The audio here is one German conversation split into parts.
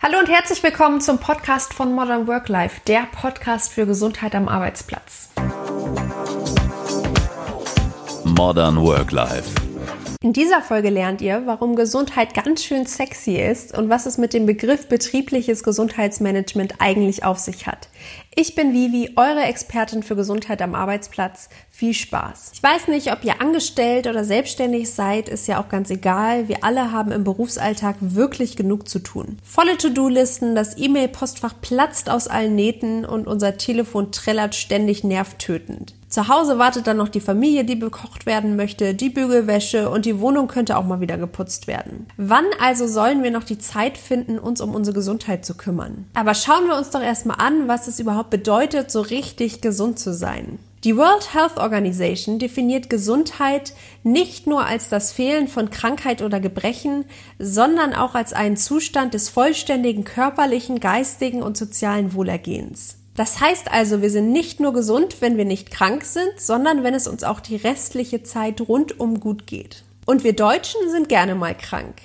Hallo und herzlich willkommen zum Podcast von Modern Work Life, der Podcast für Gesundheit am Arbeitsplatz. Modern Work Life. In dieser Folge lernt ihr, warum Gesundheit ganz schön sexy ist und was es mit dem Begriff betriebliches Gesundheitsmanagement eigentlich auf sich hat. Ich bin Vivi, eure Expertin für Gesundheit am Arbeitsplatz. Viel Spaß. Ich weiß nicht, ob ihr angestellt oder selbstständig seid, ist ja auch ganz egal. Wir alle haben im Berufsalltag wirklich genug zu tun. Volle To-Do-Listen, das E-Mail-Postfach platzt aus allen Nähten und unser Telefon trällert ständig nervtötend. Zu Hause wartet dann noch die Familie, die bekocht werden möchte, die Bügelwäsche und die Wohnung könnte auch mal wieder geputzt werden. Wann also sollen wir noch die Zeit finden, uns um unsere Gesundheit zu kümmern? Aber schauen wir uns doch erstmal an, was es überhaupt bedeutet, so richtig gesund zu sein. Die World Health Organization definiert Gesundheit nicht nur als das Fehlen von Krankheit oder Gebrechen, sondern auch als einen Zustand des vollständigen körperlichen, geistigen und sozialen Wohlergehens. Das heißt also, wir sind nicht nur gesund, wenn wir nicht krank sind, sondern wenn es uns auch die restliche Zeit rundum gut geht. Und wir Deutschen sind gerne mal krank.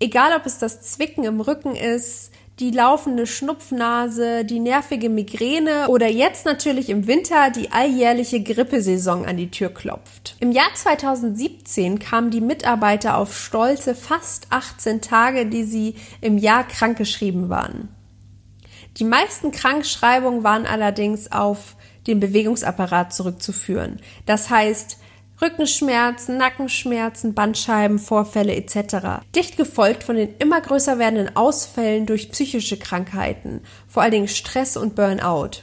Egal ob es das Zwicken im Rücken ist, die laufende Schnupfnase, die nervige Migräne oder jetzt natürlich im Winter die alljährliche Grippesaison an die Tür klopft. Im Jahr 2017 kamen die Mitarbeiter auf stolze fast 18 Tage, die sie im Jahr krankgeschrieben waren. Die meisten Krankschreibungen waren allerdings auf den Bewegungsapparat zurückzuführen. Das heißt, Rückenschmerzen, Nackenschmerzen, Bandscheibenvorfälle etc. Dicht gefolgt von den immer größer werdenden Ausfällen durch psychische Krankheiten, vor allen Dingen Stress und Burnout.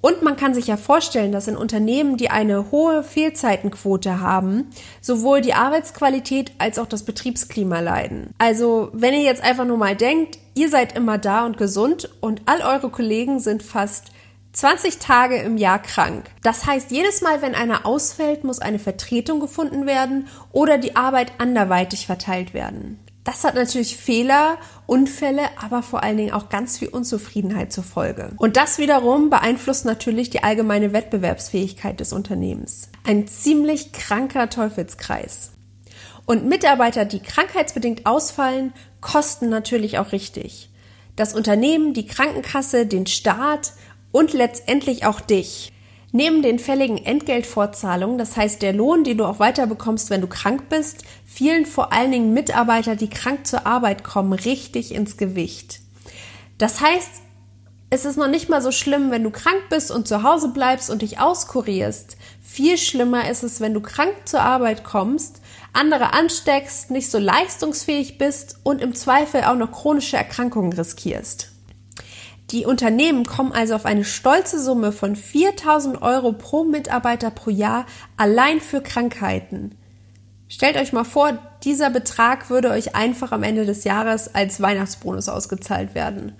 Und man kann sich ja vorstellen, dass in Unternehmen, die eine hohe Fehlzeitenquote haben, sowohl die Arbeitsqualität als auch das Betriebsklima leiden. Also, wenn ihr jetzt einfach nur mal denkt, ihr seid immer da und gesund und all eure Kollegen sind fast 20 Tage im Jahr krank. Das heißt, jedes Mal, wenn einer ausfällt, muss eine Vertretung gefunden werden oder die Arbeit anderweitig verteilt werden. Das hat natürlich Fehler, Unfälle, aber vor allen Dingen auch ganz viel Unzufriedenheit zur Folge. Und das wiederum beeinflusst natürlich die allgemeine Wettbewerbsfähigkeit des Unternehmens. Ein ziemlich kranker Teufelskreis. Und Mitarbeiter, die krankheitsbedingt ausfallen, kosten natürlich auch richtig. Das Unternehmen, die Krankenkasse, den Staat und letztendlich auch dich. Neben den fälligen Entgeltfortzahlungen, das heißt der Lohn, den du auch weiter bekommst, wenn du krank bist, fielen vor allen Dingen Mitarbeiter, die krank zur Arbeit kommen, richtig ins Gewicht. Das heißt, es ist noch nicht mal so schlimm, wenn du krank bist und zu Hause bleibst und dich auskurierst. Viel schlimmer ist es, wenn du krank zur Arbeit kommst, andere ansteckst, nicht so leistungsfähig bist und im Zweifel auch noch chronische Erkrankungen riskierst. Die Unternehmen kommen also auf eine stolze Summe von 4000 Euro pro Mitarbeiter pro Jahr allein für Krankheiten. Stellt euch mal vor, dieser Betrag würde euch einfach am Ende des Jahres als Weihnachtsbonus ausgezahlt werden.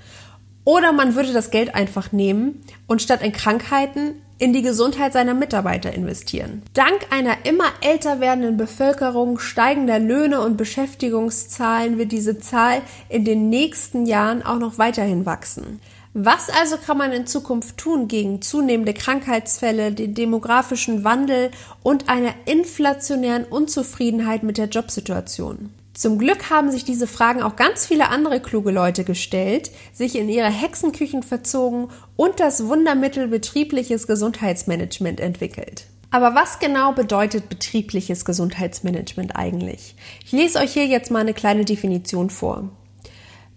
Oder man würde das Geld einfach nehmen und statt in Krankheiten in die Gesundheit seiner Mitarbeiter investieren. Dank einer immer älter werdenden Bevölkerung, steigender Löhne und Beschäftigungszahlen wird diese Zahl in den nächsten Jahren auch noch weiterhin wachsen. Was also kann man in Zukunft tun gegen zunehmende Krankheitsfälle, den demografischen Wandel und einer inflationären Unzufriedenheit mit der Jobsituation? Zum Glück haben sich diese Fragen auch ganz viele andere kluge Leute gestellt, sich in ihre Hexenküchen verzogen und das Wundermittel betriebliches Gesundheitsmanagement entwickelt. Aber was genau bedeutet betriebliches Gesundheitsmanagement eigentlich? Ich lese euch hier jetzt mal eine kleine Definition vor.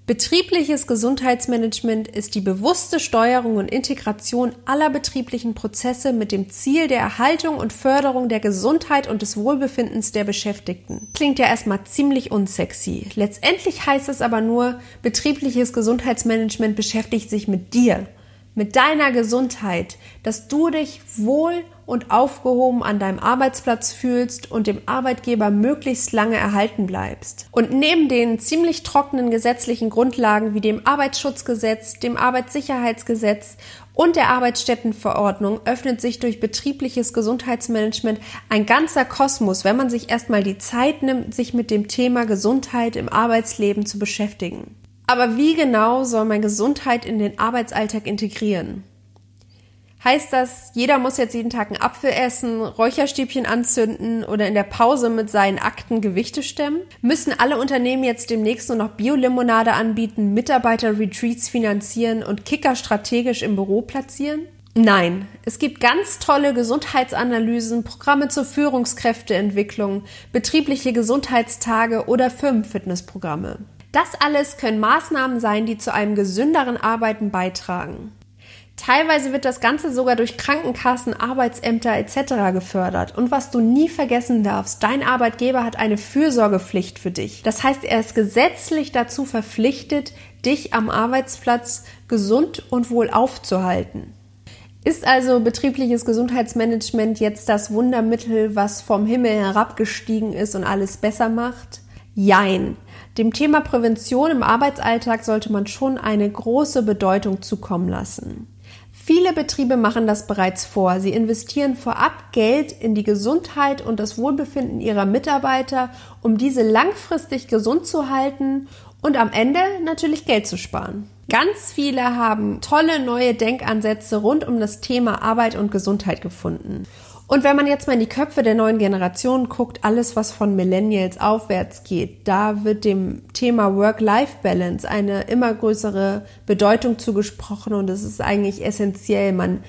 Betriebliches Gesundheitsmanagement ist die bewusste Steuerung und Integration aller betrieblichen Prozesse mit dem Ziel der Erhaltung und Förderung der Gesundheit und des Wohlbefindens der Beschäftigten. Klingt ja erstmal ziemlich unsexy. Letztendlich heißt es aber nur, betriebliches Gesundheitsmanagement beschäftigt sich mit dir, mit deiner Gesundheit, dass du dich wohl und aufgehoben an deinem Arbeitsplatz fühlst und dem Arbeitgeber möglichst lange erhalten bleibst. Und neben den ziemlich trockenen gesetzlichen Grundlagen wie dem Arbeitsschutzgesetz, dem Arbeitssicherheitsgesetz und der Arbeitsstättenverordnung öffnet sich durch betriebliches Gesundheitsmanagement ein ganzer Kosmos, wenn man sich erstmal die Zeit nimmt, sich mit dem Thema Gesundheit im Arbeitsleben zu beschäftigen. Aber wie genau soll man Gesundheit in den Arbeitsalltag integrieren? Heißt das, jeder muss jetzt jeden Tag einen Apfel essen, Räucherstäbchen anzünden oder in der Pause mit seinen Akten Gewichte stemmen? Müssen alle Unternehmen jetzt demnächst nur noch Biolimonade anbieten, Mitarbeiter-Retreats finanzieren und Kicker strategisch im Büro platzieren? Nein, es gibt ganz tolle Gesundheitsanalysen, Programme zur Führungskräfteentwicklung, betriebliche Gesundheitstage oder Firmenfitnessprogramme. Das alles können Maßnahmen sein, die zu einem gesünderen Arbeiten beitragen. Teilweise wird das Ganze sogar durch Krankenkassen, Arbeitsämter etc. gefördert. Und was du nie vergessen darfst, dein Arbeitgeber hat eine Fürsorgepflicht für dich. Das heißt, er ist gesetzlich dazu verpflichtet, dich am Arbeitsplatz gesund und wohl aufzuhalten. Ist also betriebliches Gesundheitsmanagement jetzt das Wundermittel, was vom Himmel herabgestiegen ist und alles besser macht? Jein. Dem Thema Prävention im Arbeitsalltag sollte man schon eine große Bedeutung zukommen lassen. Viele Betriebe machen das bereits vor. Sie investieren vorab Geld in die Gesundheit und das Wohlbefinden ihrer Mitarbeiter, um diese langfristig gesund zu halten und am Ende natürlich Geld zu sparen. Ganz viele haben tolle neue Denkansätze rund um das Thema Arbeit und Gesundheit gefunden. Und wenn man jetzt mal in die Köpfe der neuen Generation guckt, alles was von Millennials aufwärts geht, da wird dem Thema Work-Life-Balance eine immer größere Bedeutung zugesprochen und es ist eigentlich essentiell. Man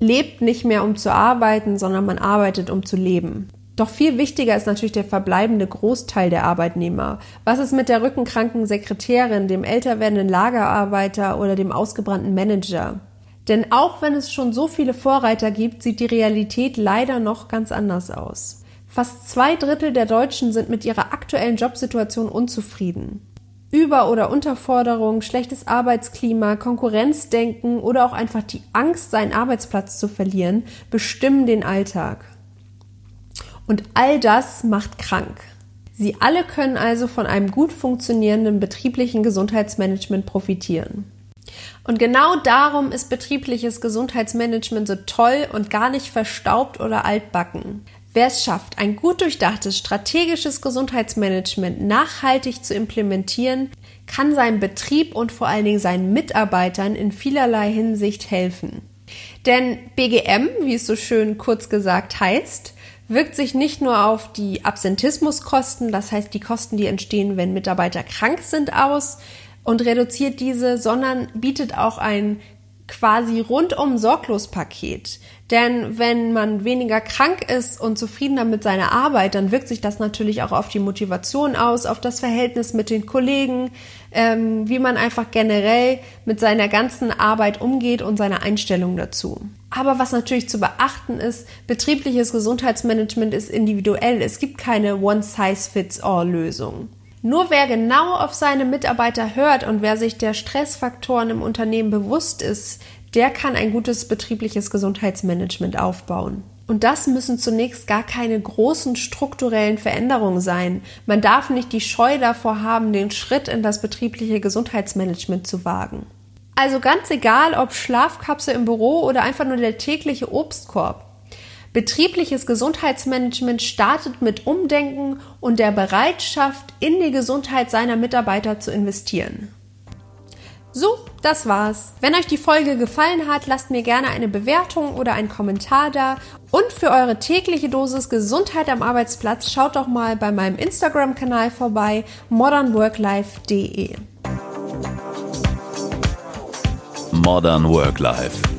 lebt nicht mehr um zu arbeiten, sondern man arbeitet um zu leben. Doch viel wichtiger ist natürlich der verbleibende Großteil der Arbeitnehmer. Was ist mit der rückenkranken Sekretärin, dem älter werdenden Lagerarbeiter oder dem ausgebrannten Manager? Denn auch wenn es schon so viele Vorreiter gibt, sieht die Realität leider noch ganz anders aus. Fast zwei Drittel der Deutschen sind mit ihrer aktuellen Jobsituation unzufrieden. Über- oder Unterforderung, schlechtes Arbeitsklima, Konkurrenzdenken oder auch einfach die Angst, seinen Arbeitsplatz zu verlieren, bestimmen den Alltag. Und all das macht krank. Sie alle können also von einem gut funktionierenden betrieblichen Gesundheitsmanagement profitieren. Und genau darum ist betriebliches Gesundheitsmanagement so toll und gar nicht verstaubt oder altbacken. Wer es schafft, ein gut durchdachtes strategisches Gesundheitsmanagement nachhaltig zu implementieren, kann seinem Betrieb und vor allen Dingen seinen Mitarbeitern in vielerlei Hinsicht helfen. Denn BGM, wie es so schön kurz gesagt heißt, wirkt sich nicht nur auf die Absentismuskosten, das heißt die Kosten, die entstehen, wenn Mitarbeiter krank sind, aus, und reduziert diese, sondern bietet auch ein quasi rundum sorglos Paket. Denn wenn man weniger krank ist und zufriedener mit seiner Arbeit, dann wirkt sich das natürlich auch auf die Motivation aus, auf das Verhältnis mit den Kollegen, ähm, wie man einfach generell mit seiner ganzen Arbeit umgeht und seine Einstellung dazu. Aber was natürlich zu beachten ist, betriebliches Gesundheitsmanagement ist individuell. Es gibt keine One-Size-Fits-All-Lösung. Nur wer genau auf seine Mitarbeiter hört und wer sich der Stressfaktoren im Unternehmen bewusst ist, der kann ein gutes betriebliches Gesundheitsmanagement aufbauen. Und das müssen zunächst gar keine großen strukturellen Veränderungen sein. Man darf nicht die Scheu davor haben, den Schritt in das betriebliche Gesundheitsmanagement zu wagen. Also ganz egal, ob Schlafkapsel im Büro oder einfach nur der tägliche Obstkorb. Betriebliches Gesundheitsmanagement startet mit Umdenken und der Bereitschaft, in die Gesundheit seiner Mitarbeiter zu investieren. So, das war's. Wenn euch die Folge gefallen hat, lasst mir gerne eine Bewertung oder einen Kommentar da. Und für eure tägliche Dosis Gesundheit am Arbeitsplatz schaut doch mal bei meinem Instagram-Kanal vorbei, modernworklife.de. Modern Work Life